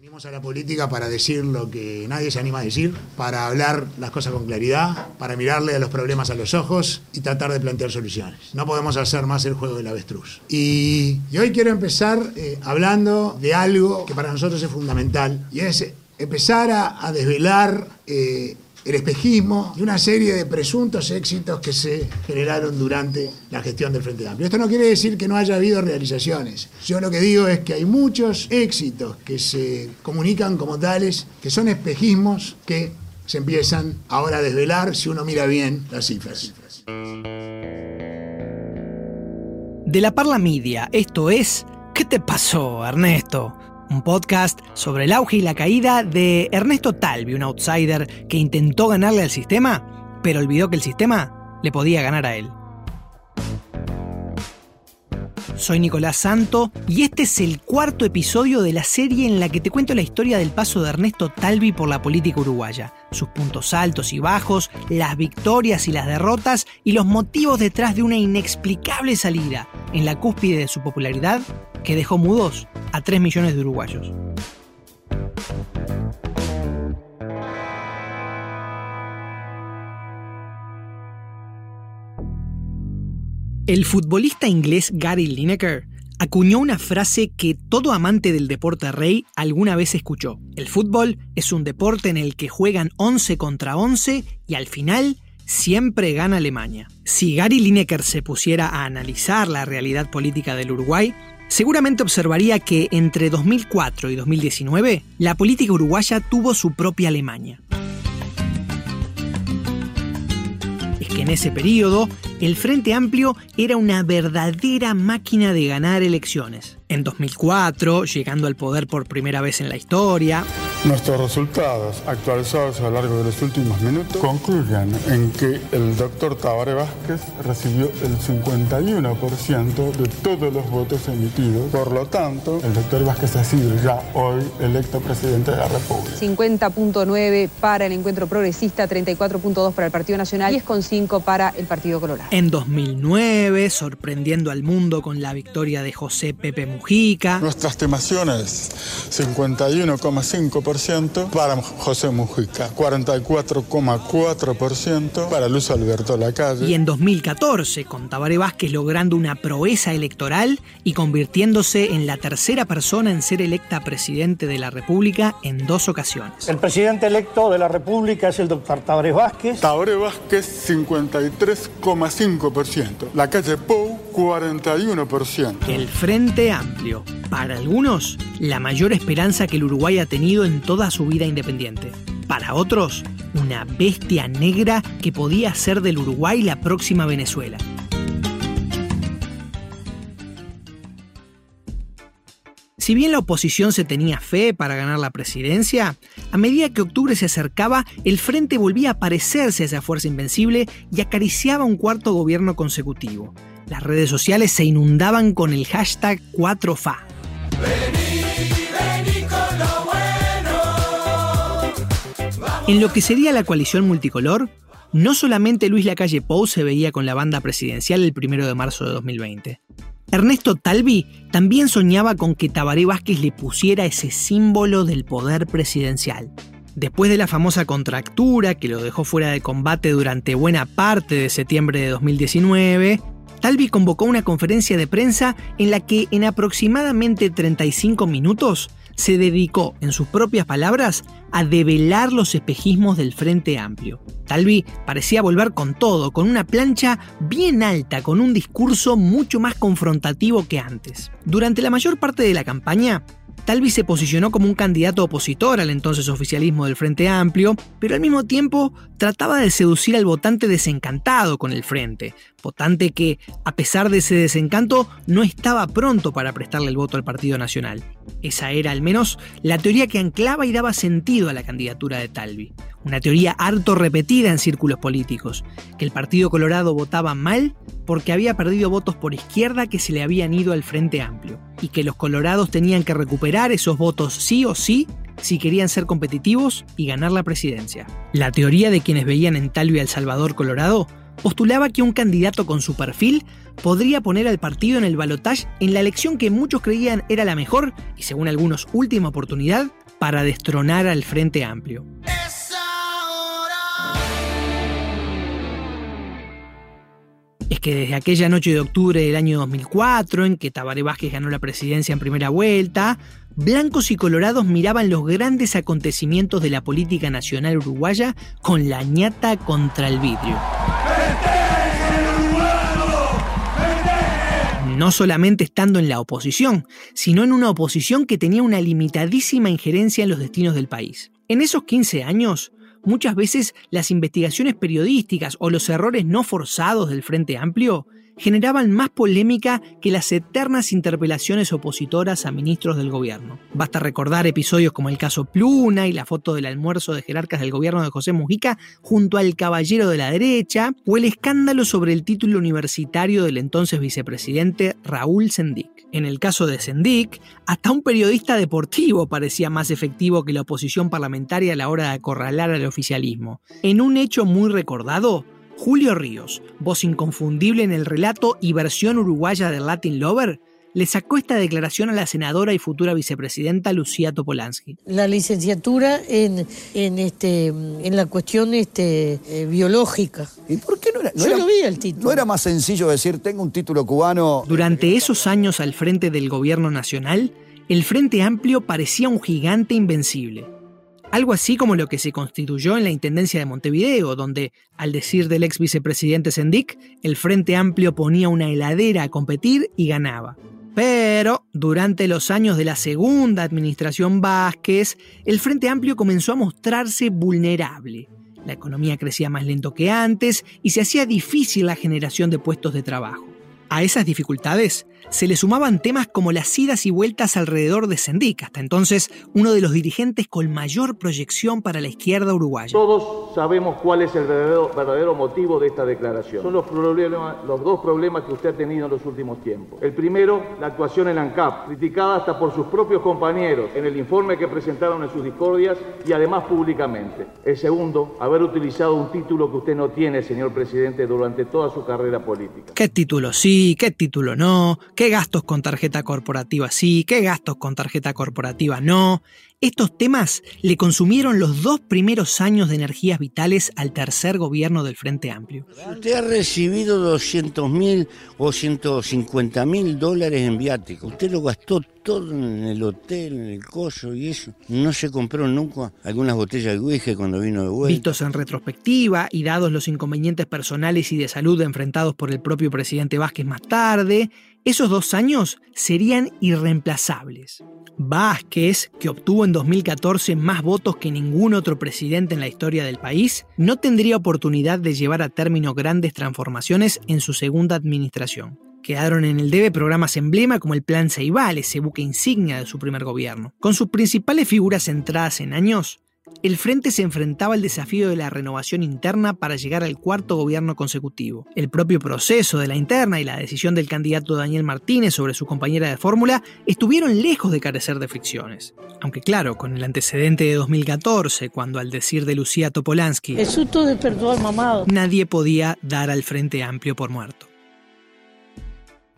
Venimos a la política para decir lo que nadie se anima a decir, para hablar las cosas con claridad, para mirarle a los problemas a los ojos y tratar de plantear soluciones. No podemos hacer más el juego del avestruz. Y, y hoy quiero empezar eh, hablando de algo que para nosotros es fundamental y es empezar a, a desvelar eh, el espejismo y una serie de presuntos éxitos que se generaron durante la gestión del Frente Amplio. Esto no quiere decir que no haya habido realizaciones. Yo lo que digo es que hay muchos éxitos que se comunican como tales, que son espejismos que se empiezan ahora a desvelar si uno mira bien las cifras. De la Parla Media, esto es ¿Qué te pasó, Ernesto? Un podcast sobre el auge y la caída de Ernesto Talvi, un outsider que intentó ganarle al sistema, pero olvidó que el sistema le podía ganar a él. Soy Nicolás Santo y este es el cuarto episodio de la serie en la que te cuento la historia del paso de Ernesto Talvi por la política uruguaya, sus puntos altos y bajos, las victorias y las derrotas y los motivos detrás de una inexplicable salida en la cúspide de su popularidad que dejó mudos a 3 millones de uruguayos. El futbolista inglés Gary Lineker acuñó una frase que todo amante del deporte rey alguna vez escuchó. El fútbol es un deporte en el que juegan 11 contra 11 y al final siempre gana Alemania. Si Gary Lineker se pusiera a analizar la realidad política del Uruguay, seguramente observaría que entre 2004 y 2019 la política uruguaya tuvo su propia Alemania. En ese periodo el Frente Amplio era una verdadera máquina de ganar elecciones. En 2004, llegando al poder por primera vez en la historia, Nuestros resultados actualizados a lo largo de los últimos minutos concluyen en que el doctor Tabaré Vázquez recibió el 51% de todos los votos emitidos. Por lo tanto, el doctor Vázquez ha sido ya hoy electo presidente de la República. 50.9 para el Encuentro Progresista, 34.2 para el Partido Nacional y 10.5 para el Partido Colorado. En 2009, sorprendiendo al mundo con la victoria de José Pepe Mujica. Nuestra estimaciones, 51,5% para José Mujica, 44,4% para Luz Alberto Lacalle. Y en 2014, con Tabaré Vázquez logrando una proeza electoral y convirtiéndose en la tercera persona en ser electa presidente de la República en dos ocasiones. El presidente electo de la República es el doctor Tabaré Vázquez. Tabaré Vázquez, 53,5%. La calle Pou, 41%. El Frente Amplio. Para algunos, la mayor esperanza que el Uruguay ha tenido en toda su vida independiente. Para otros, una bestia negra que podía hacer del Uruguay la próxima Venezuela. Si bien la oposición se tenía fe para ganar la presidencia, a medida que octubre se acercaba, el frente volvía a parecerse a esa fuerza invencible y acariciaba un cuarto gobierno consecutivo. Las redes sociales se inundaban con el hashtag 4FA. En lo que sería la coalición multicolor, no solamente Luis Lacalle Pou se veía con la banda presidencial el 1 de marzo de 2020. Ernesto Talvi también soñaba con que Tabaré Vázquez le pusiera ese símbolo del poder presidencial. Después de la famosa contractura que lo dejó fuera de combate durante buena parte de septiembre de 2019, Talvi convocó una conferencia de prensa en la que en aproximadamente 35 minutos se dedicó, en sus propias palabras, a develar los espejismos del Frente Amplio. Talvi parecía volver con todo, con una plancha bien alta, con un discurso mucho más confrontativo que antes. Durante la mayor parte de la campaña, Talvi se posicionó como un candidato opositor al entonces oficialismo del Frente Amplio, pero al mismo tiempo trataba de seducir al votante desencantado con el Frente, votante que, a pesar de ese desencanto, no estaba pronto para prestarle el voto al Partido Nacional. Esa era al menos la teoría que anclaba y daba sentido a la candidatura de Talvi. Una teoría harto repetida en círculos políticos, que el Partido Colorado votaba mal porque había perdido votos por izquierda que se le habían ido al Frente Amplio, y que los colorados tenían que recuperar esos votos sí o sí si querían ser competitivos y ganar la presidencia. La teoría de quienes veían en Talvi a El Salvador Colorado postulaba que un candidato con su perfil podría poner al partido en el balotaje en la elección que muchos creían era la mejor y según algunos última oportunidad para destronar al Frente Amplio. Que desde aquella noche de octubre del año 2004, en que Tabaré Vázquez ganó la presidencia en primera vuelta, blancos y colorados miraban los grandes acontecimientos de la política nacional uruguaya con la ñata contra el vidrio. No solamente estando en la oposición, sino en una oposición que tenía una limitadísima injerencia en los destinos del país. En esos 15 años, muchas veces las investigaciones periodísticas o los errores no forzados del Frente Amplio generaban más polémica que las eternas interpelaciones opositoras a ministros del gobierno. Basta recordar episodios como el caso Pluna y la foto del almuerzo de jerarcas del gobierno de José Mujica junto al caballero de la derecha, o el escándalo sobre el título universitario del entonces vicepresidente Raúl Sendic. En el caso de Sendic, hasta un periodista deportivo parecía más efectivo que la oposición parlamentaria a la hora de acorralar al oficialismo. En un hecho muy recordado, Julio Ríos, voz inconfundible en el relato y versión uruguaya de Latin Lover, le sacó esta declaración a la senadora y futura vicepresidenta Lucía Topolansky. La licenciatura en, en, este, en la cuestión este, eh, biológica. ¿Y por qué no era, Yo lo vi el título. ¿No era más sencillo decir, tengo un título cubano? Durante esos años al frente del gobierno nacional, el Frente Amplio parecía un gigante invencible. Algo así como lo que se constituyó en la Intendencia de Montevideo, donde, al decir del ex vicepresidente Sendic, el Frente Amplio ponía una heladera a competir y ganaba. Pero, durante los años de la segunda administración Vázquez, el Frente Amplio comenzó a mostrarse vulnerable. La economía crecía más lento que antes y se hacía difícil la generación de puestos de trabajo. A esas dificultades se le sumaban temas como las idas y vueltas alrededor de Sendic, hasta entonces uno de los dirigentes con mayor proyección para la izquierda uruguaya. Todos sabemos cuál es el verdadero, verdadero motivo de esta declaración. Son los, problemas, los dos problemas que usted ha tenido en los últimos tiempos. El primero, la actuación en ANCAP, criticada hasta por sus propios compañeros en el informe que presentaron en sus discordias y además públicamente. El segundo, haber utilizado un título que usted no tiene, señor presidente, durante toda su carrera política. ¿Qué título sí? ¿Qué título no? ¿Qué gastos con tarjeta corporativa sí? ¿Qué gastos con tarjeta corporativa no? Estos temas le consumieron los dos primeros años de energías vitales al tercer gobierno del Frente Amplio. Usted ha recibido 200 mil o 150 mil dólares en viático. Usted lo gastó todo en el hotel, en el coso y eso. No se compró nunca algunas botellas de whisky cuando vino de vuelta. Vistos en retrospectiva y dados los inconvenientes personales y de salud enfrentados por el propio presidente Vázquez más tarde, esos dos años serían irreemplazables. Vázquez, que obtuvo en 2014 más votos que ningún otro presidente en la historia del país, no tendría oportunidad de llevar a término grandes transformaciones en su segunda administración. Quedaron en el debe programas emblema como el Plan Ceibal, ese buque insignia de su primer gobierno. Con sus principales figuras centradas en años, el Frente se enfrentaba al desafío de la renovación interna para llegar al cuarto gobierno consecutivo. El propio proceso de la interna y la decisión del candidato Daniel Martínez sobre su compañera de fórmula estuvieron lejos de carecer de fricciones. Aunque claro, con el antecedente de 2014, cuando al decir de Lucía Topolansky, El susto despertó al mamado. nadie podía dar al Frente Amplio por muerto.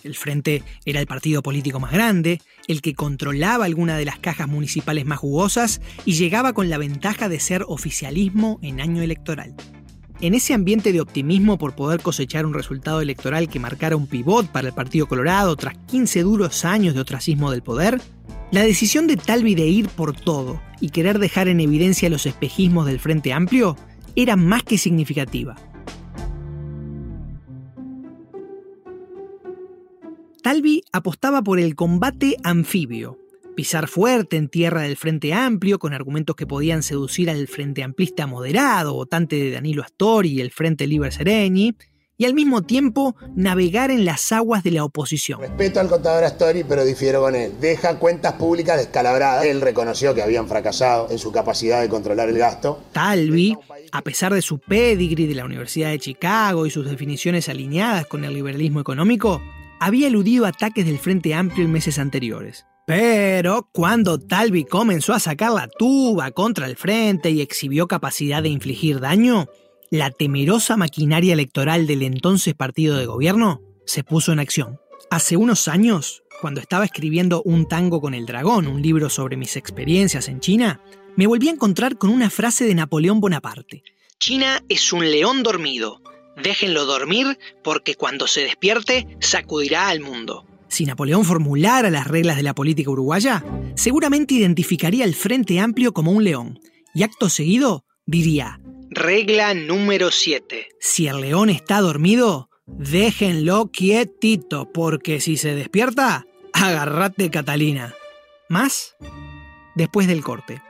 El Frente era el partido político más grande, el que controlaba alguna de las cajas municipales más jugosas y llegaba con la ventaja de ser oficialismo en año electoral. En ese ambiente de optimismo por poder cosechar un resultado electoral que marcara un pivot para el Partido Colorado tras 15 duros años de ostracismo del poder, la decisión de Talvi de ir por todo y querer dejar en evidencia los espejismos del Frente Amplio era más que significativa. Talvi apostaba por el combate anfibio, pisar fuerte en tierra del Frente Amplio con argumentos que podían seducir al Frente Amplista moderado, votante de Danilo Astori y el Frente Libre Sereñi, y al mismo tiempo navegar en las aguas de la oposición. Respeto al contador Astori, pero difiero con él. Deja cuentas públicas descalabradas. Él reconoció que habían fracasado en su capacidad de controlar el gasto. Talvi, a pesar de su pedigree de la Universidad de Chicago y sus definiciones alineadas con el liberalismo económico, había eludido ataques del Frente Amplio en meses anteriores. Pero cuando Talvi comenzó a sacar la tuba contra el frente y exhibió capacidad de infligir daño, la temerosa maquinaria electoral del entonces partido de gobierno se puso en acción. Hace unos años, cuando estaba escribiendo Un tango con el dragón, un libro sobre mis experiencias en China, me volví a encontrar con una frase de Napoleón Bonaparte. China es un león dormido. Déjenlo dormir porque cuando se despierte sacudirá al mundo. Si Napoleón formulara las reglas de la política uruguaya, seguramente identificaría el Frente Amplio como un león y acto seguido diría, regla número 7. Si el león está dormido, déjenlo quietito porque si se despierta, agarrate Catalina. Más después del corte.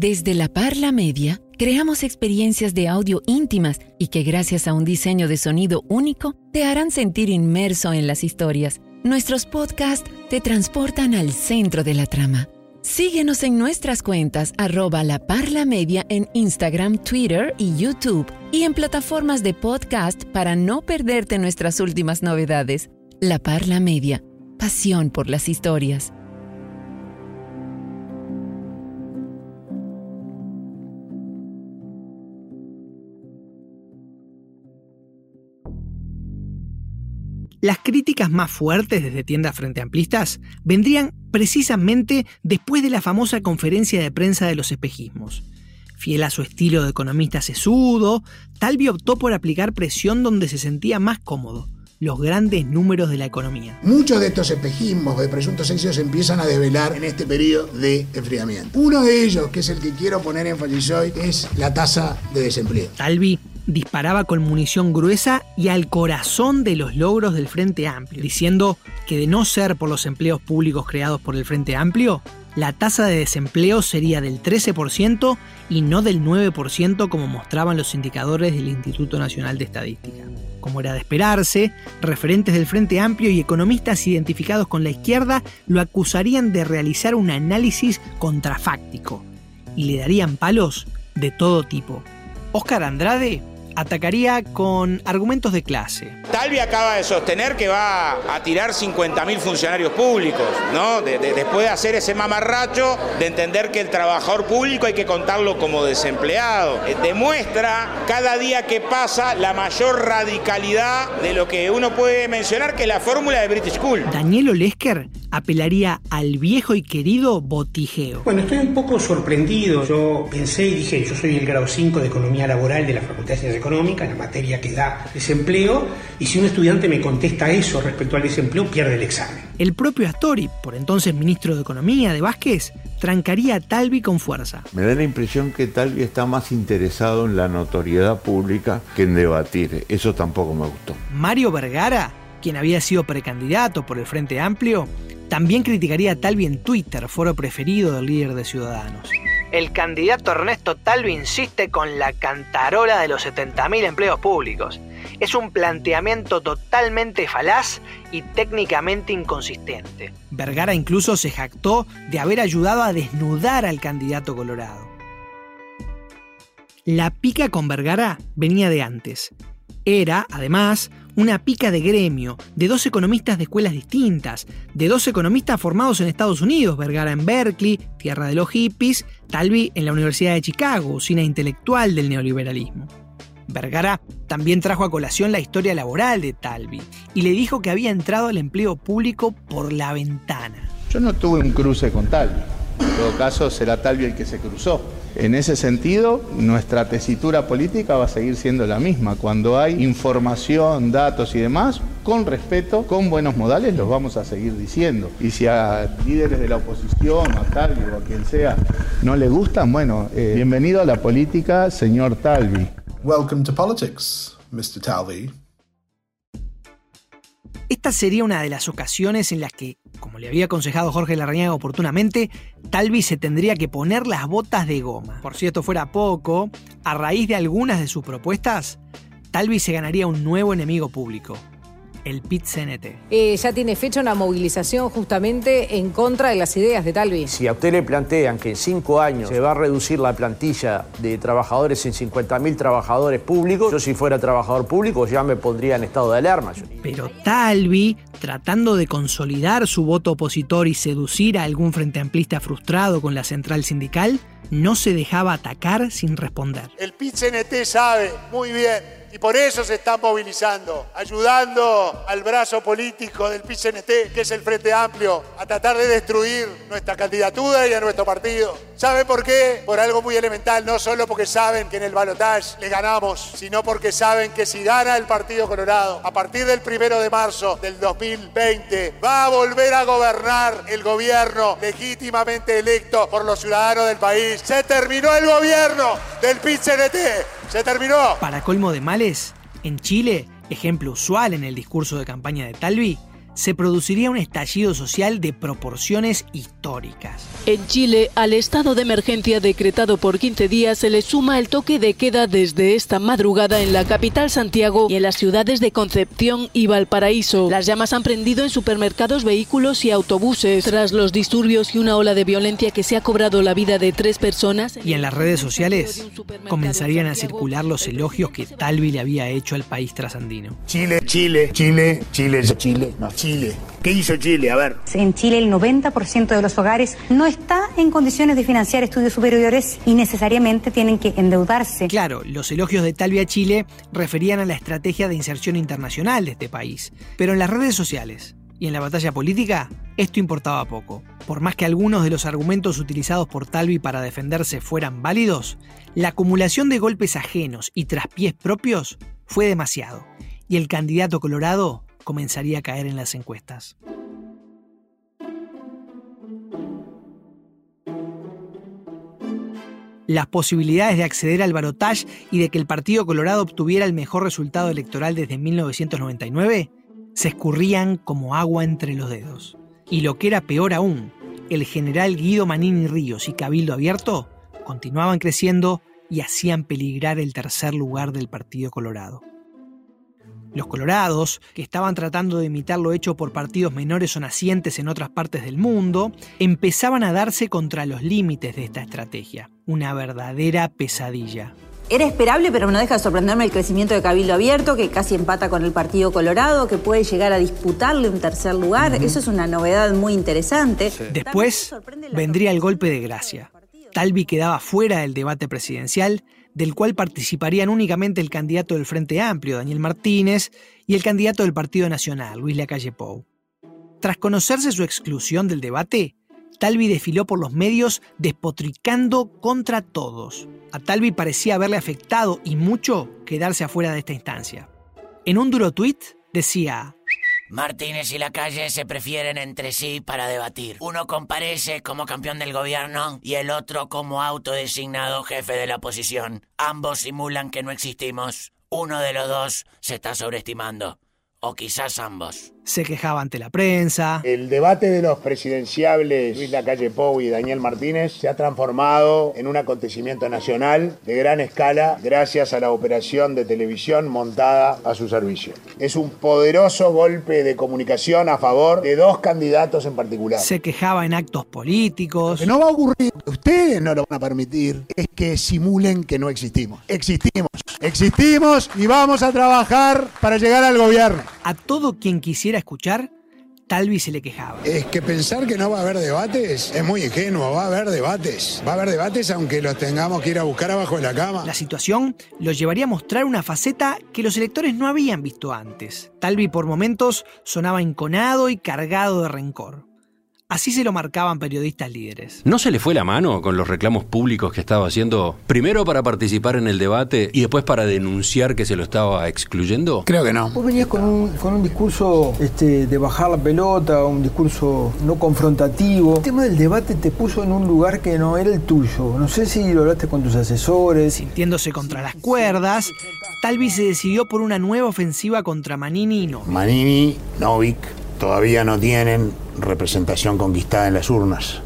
Desde la Parla Media, creamos experiencias de audio íntimas y que gracias a un diseño de sonido único te harán sentir inmerso en las historias. Nuestros podcasts te transportan al centro de la trama. Síguenos en nuestras cuentas arroba la Parla Media en Instagram, Twitter y YouTube y en plataformas de podcast para no perderte nuestras últimas novedades. La Parla Media, pasión por las historias. Las críticas más fuertes desde tiendas frente amplistas vendrían precisamente después de la famosa conferencia de prensa de los espejismos. Fiel a su estilo de economista sesudo, Talvi optó por aplicar presión donde se sentía más cómodo, los grandes números de la economía. Muchos de estos espejismos de presuntos éxitos se empiezan a develar en este periodo de enfriamiento. Uno de ellos, que es el que quiero poner en hoy, es la tasa de desempleo. Talvi disparaba con munición gruesa y al corazón de los logros del Frente Amplio, diciendo que de no ser por los empleos públicos creados por el Frente Amplio, la tasa de desempleo sería del 13% y no del 9% como mostraban los indicadores del Instituto Nacional de Estadística. Como era de esperarse, referentes del Frente Amplio y economistas identificados con la izquierda lo acusarían de realizar un análisis contrafáctico y le darían palos de todo tipo. Oscar Andrade atacaría con argumentos de clase. Talvi acaba de sostener que va a tirar 50.000 funcionarios públicos, ¿no? después de hacer ese mamarracho de entender que el trabajador público hay que contarlo como desempleado. Eh, demuestra cada día que pasa la mayor radicalidad de lo que uno puede mencionar que es la fórmula de British School. Daniel Olesker apelaría al viejo y querido botijeo. Bueno, estoy un poco sorprendido. Yo pensé y dije, yo soy el grado 5 de Economía Laboral de la Facultad de Ciencias Económicas, en la materia que da desempleo, y si un estudiante me contesta eso respecto al desempleo, pierde el examen. El propio Astori, por entonces ministro de Economía de Vázquez, trancaría a Talvi con fuerza. Me da la impresión que Talvi está más interesado en la notoriedad pública que en debatir. Eso tampoco me gustó. Mario Vergara, quien había sido precandidato por el Frente Amplio, también criticaría a Talvi en Twitter, foro preferido del líder de Ciudadanos. El candidato Ernesto Talvi insiste con la cantarola de los 70.000 empleos públicos. Es un planteamiento totalmente falaz y técnicamente inconsistente. Vergara incluso se jactó de haber ayudado a desnudar al candidato colorado. La pica con Vergara venía de antes. Era, además, una pica de gremio, de dos economistas de escuelas distintas, de dos economistas formados en Estados Unidos, Vergara en Berkeley, tierra de los hippies, Talvi en la Universidad de Chicago, usina intelectual del neoliberalismo. Vergara también trajo a colación la historia laboral de Talvi y le dijo que había entrado al empleo público por la ventana. Yo no tuve un cruce con Talvi. En todo caso, será Talvi el que se cruzó. En ese sentido, nuestra tesitura política va a seguir siendo la misma. Cuando hay información, datos y demás, con respeto, con buenos modales, los vamos a seguir diciendo. Y si a líderes de la oposición, a Talvi o a quien sea, no le gustan, bueno, eh, bienvenido a la política, señor Talvi. Welcome to politics, Mr. Talvi. Esta sería una de las ocasiones en las que, como le había aconsejado Jorge Larrañaga oportunamente, Talvi se tendría que poner las botas de goma. Por si esto fuera poco, a raíz de algunas de sus propuestas, Talvi se ganaría un nuevo enemigo público, el PIT-CNT. Eh, ya tiene fecha una movilización justamente en contra de las ideas de Talvi. Si a usted le plantean que en cinco años se va a reducir la plantilla de trabajadores en 50.000 trabajadores públicos, yo si fuera trabajador público ya me pondría en estado de alarma. Pero Talvi, tratando de consolidar su voto opositor y seducir a algún frente amplista frustrado con la central sindical, no se dejaba atacar sin responder. El PIT-CNT sabe muy bien Y por eso se están movilizando, ayudando al brazo político del PCNT, que es el Frente Amplio, a tratar de destruir nuestra candidatura y a nuestro partido. ¿Sabe por qué? Por algo muy elemental, no solo porque saben que en el balotaje le ganamos, sino porque saben que si gana el Partido Colorado, a partir del primero de marzo del 2020, va a volver a gobernar el gobierno legítimamente electo por los ciudadanos del país. Se terminó el gobierno del PCNT. Se terminó. Para colmo de males, en Chile, ejemplo usual en el discurso de campaña de Talvi, se produciría un estallido social de proporciones históricas. En Chile, al estado de emergencia decretado por 15 días se le suma el toque de queda desde esta madrugada en la capital Santiago y en las ciudades de Concepción y Valparaíso. Las llamas han prendido en supermercados, vehículos y autobuses. Tras los disturbios y una ola de violencia que se ha cobrado la vida de tres personas. Y en las redes sociales comenzarían a circular los elogios que Talvi le había hecho al país trasandino. Chile, Chile, Chile, Chile, Chile, no, Chile. ¿Qué hizo Chile? A ver. En Chile el 90% de los hogares no está en condiciones de financiar estudios superiores y necesariamente tienen que endeudarse. Claro, los elogios de Talvi a Chile referían a la estrategia de inserción internacional de este país. Pero en las redes sociales y en la batalla política, esto importaba poco. Por más que algunos de los argumentos utilizados por Talvi para defenderse fueran válidos, la acumulación de golpes ajenos y traspiés propios fue demasiado. Y el candidato colorado comenzaría a caer en las encuestas. Las posibilidades de acceder al balotaje y de que el Partido Colorado obtuviera el mejor resultado electoral desde 1999 se escurrían como agua entre los dedos. Y lo que era peor aún, el general Guido Manini Ríos y Cabildo Abierto continuaban creciendo y hacían peligrar el tercer lugar del Partido Colorado. Los colorados, que estaban tratando de imitar lo hecho por partidos menores o nacientes en otras partes del mundo, empezaban a darse contra los límites de esta estrategia. Una verdadera pesadilla. Era esperable, pero no deja de sorprenderme el crecimiento de Cabildo Abierto, que casi empata con el Partido Colorado, que puede llegar a disputarle un tercer lugar. Eso es una novedad muy interesante. Después vendría el golpe de gracia. Talvi quedaba fuera del debate presidencial del cual participarían únicamente el candidato del Frente Amplio, Daniel Martínez, y el candidato del Partido Nacional, Luis Lacalle Pou. Tras conocerse su exclusión del debate, Talvi desfiló por los medios despotricando contra todos. A Talvi parecía haberle afectado y mucho quedarse afuera de esta instancia. En un duro tuit decía, Martínez y la calle se prefieren entre sí para debatir. Uno comparece como campeón del gobierno y el otro como autodesignado jefe de la oposición. Ambos simulan que no existimos. Uno de los dos se está sobreestimando. O quizás ambos. Se quejaba ante la prensa. El debate de los presidenciables Luis Lacalle Pou y Daniel Martínez se ha transformado en un acontecimiento nacional de gran escala gracias a la operación de televisión montada a su servicio. Es un poderoso golpe de comunicación a favor de dos candidatos en particular. Se quejaba en actos políticos. Lo que no va a ocurrir, ustedes no lo van a permitir, es que simulen que no existimos. Existimos. Existimos y vamos a trabajar para llegar al gobierno. A todo quien quisiera escuchar, Talvi se le quejaba. Es que pensar que no va a haber debates es muy ingenuo, va a haber debates. Va a haber debates aunque los tengamos que ir a buscar abajo de la cama. La situación los llevaría a mostrar una faceta que los electores no habían visto antes. Talvi por momentos sonaba enconado y cargado de rencor. Así se lo marcaban periodistas líderes. ¿No se le fue la mano con los reclamos públicos que estaba haciendo, primero para participar en el debate y después para denunciar que se lo estaba excluyendo? Creo que no. Vos venías con un, con un discurso este, de bajar la pelota, un discurso no confrontativo. El tema del debate te puso en un lugar que no era el tuyo. No sé si lo hablaste con tus asesores. Sintiéndose contra las cuerdas, Talvi se decidió por una nueva ofensiva contra Manini y Novik. Manini, Novik, todavía no tienen representación conquistada en las urnas.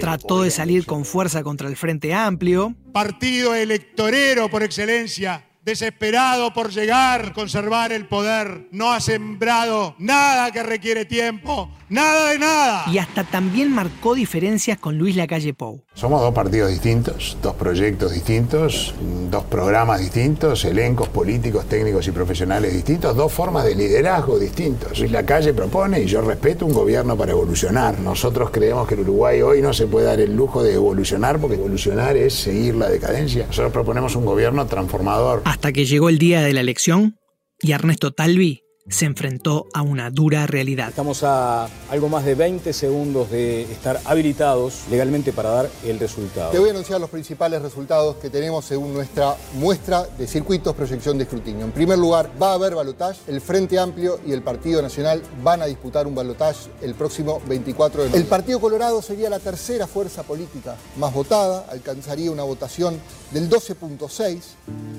Trató de salir con fuerza contra el Frente Amplio. Partido electorero por excelencia, desesperado por llegar, conservar el poder, no ha sembrado nada que requiere tiempo, Nada de nada. Y hasta también marcó diferencias con Luis Lacalle Pou. Somos dos partidos distintos, dos proyectos distintos, dos programas distintos, elencos políticos, técnicos y profesionales distintos, dos formas de liderazgo distintos. Luis Lacalle propone y yo respeto un gobierno para evolucionar. Nosotros creemos que el Uruguay hoy no se puede dar el lujo de evolucionar porque evolucionar es seguir la decadencia. Nosotros proponemos un gobierno transformador. Hasta que llegó el día de la elección y Ernesto Talvi se enfrentó a una dura realidad. Estamos a algo más de 20 segundos de estar habilitados legalmente para dar el resultado. Te voy a anunciar los principales resultados que tenemos según nuestra muestra de circuitos proyección de escrutinio. En primer lugar, va a haber balotaje. El Frente Amplio y el Partido Nacional van a disputar un balotaje el próximo 24 de noviembre. El Partido Colorado sería la tercera fuerza política más votada, alcanzaría una votación del 12.6,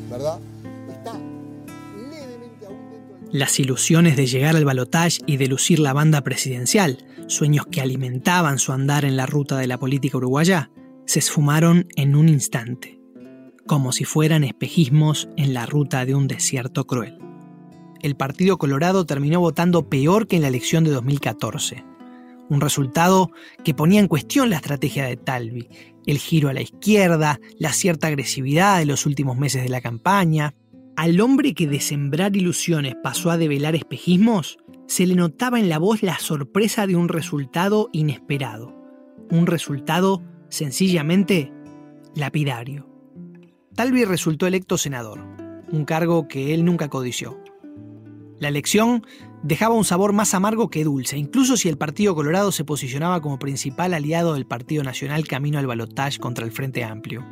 ¿verdad? Está las ilusiones de llegar al balotaje y de lucir la banda presidencial, sueños que alimentaban su andar en la ruta de la política uruguaya, se esfumaron en un instante, como si fueran espejismos en la ruta de un desierto cruel. El Partido Colorado terminó votando peor que en la elección de 2014, un resultado que ponía en cuestión la estrategia de Talvi, el giro a la izquierda, la cierta agresividad de los últimos meses de la campaña, al hombre que de sembrar ilusiones pasó a develar espejismos, se le notaba en la voz la sorpresa de un resultado inesperado. Un resultado sencillamente lapidario. Talvi resultó electo senador, un cargo que él nunca codició. La elección dejaba un sabor más amargo que dulce, incluso si el Partido Colorado se posicionaba como principal aliado del Partido Nacional camino al balotaje contra el Frente Amplio.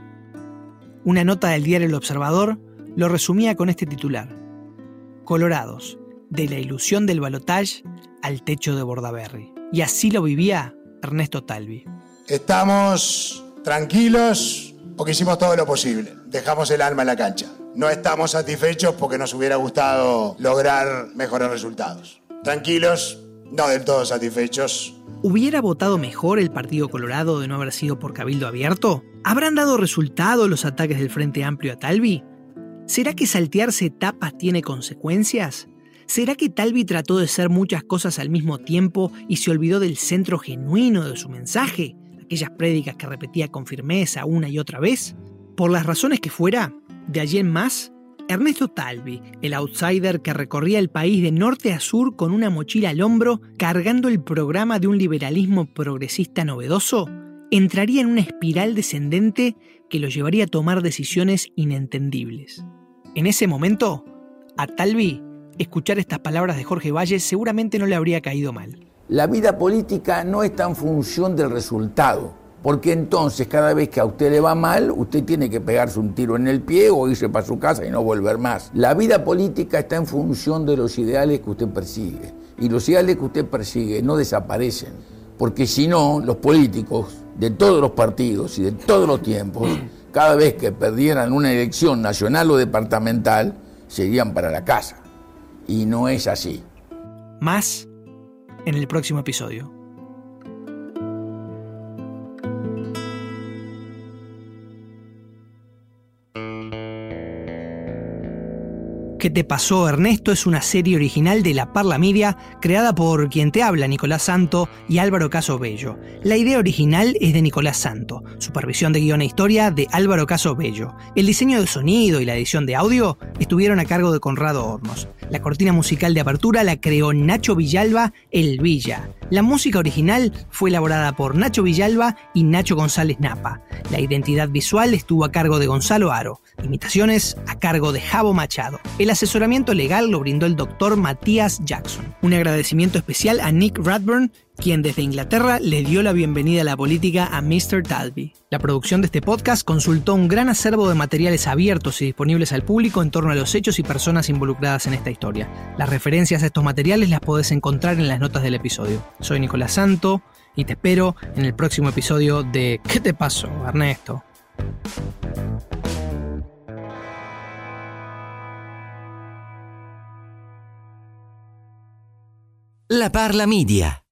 Una nota del diario El Observador lo resumía con este titular. Colorados, de la ilusión del balotage al techo de Bordaberry. Y así lo vivía Ernesto Talvi. Estamos tranquilos porque hicimos todo lo posible. Dejamos el alma en la cancha. No estamos satisfechos porque nos hubiera gustado lograr mejores resultados. Tranquilos, no del todo satisfechos. ¿Hubiera votado mejor el Partido Colorado de no haber sido por Cabildo Abierto? ¿Habrán dado resultado los ataques del Frente Amplio a Talvi? ¿Será que saltearse etapas tiene consecuencias? ¿Será que Talvi trató de ser muchas cosas al mismo tiempo y se olvidó del centro genuino de su mensaje? Aquellas prédicas que repetía con firmeza una y otra vez. Por las razones que fuera, de allí en más, Ernesto Talvi, el outsider que recorría el país de norte a sur con una mochila al hombro, cargando el programa de un liberalismo progresista novedoso, entraría en una espiral descendente que lo llevaría a tomar decisiones inentendibles. En ese momento, a Talvi, escuchar estas palabras de Jorge Valle seguramente no le habría caído mal. La vida política no está en función del resultado, porque entonces cada vez que a usted le va mal, usted tiene que pegarse un tiro en el pie o irse para su casa y no volver más. La vida política está en función de los ideales que usted persigue, y los ideales que usted persigue no desaparecen, porque si no, los políticos de todos los partidos y de todos los tiempos cada vez que perdieran una elección nacional o departamental, se irían para la casa. Y no es así. Más en el próximo episodio. ¿Qué te pasó, Ernesto? Es una serie original de La Parla Media, creada por quien te habla, Nicolás Santo y Álvaro Caso Bello. La idea original es de Nicolás Santo, supervisión de guion e historia de Álvaro Caso Bello. El diseño de sonido y la edición de audio estuvieron a cargo de Conrado Hornos. La cortina musical de apertura la creó Nacho Villalba, El Villa. La música original fue elaborada por Nacho Villalba y Nacho González Napa. La identidad visual estuvo a cargo de Gonzalo Aro. Imitaciones a cargo de Javo Machado. El asesoramiento legal lo brindó el doctor Matías Jackson. Un agradecimiento especial a Nick Radburn, quien desde Inglaterra le dio la bienvenida a la política a Mr. Talby. La producción de este podcast consultó un gran acervo de materiales abiertos y disponibles al público en torno a los hechos y personas involucradas en esta historia. Las referencias a estos materiales las podés encontrar en las notas del episodio. Soy Nicolás Santo y te espero en el próximo episodio de ¿Qué te pasó, Ernesto? La Parla Media.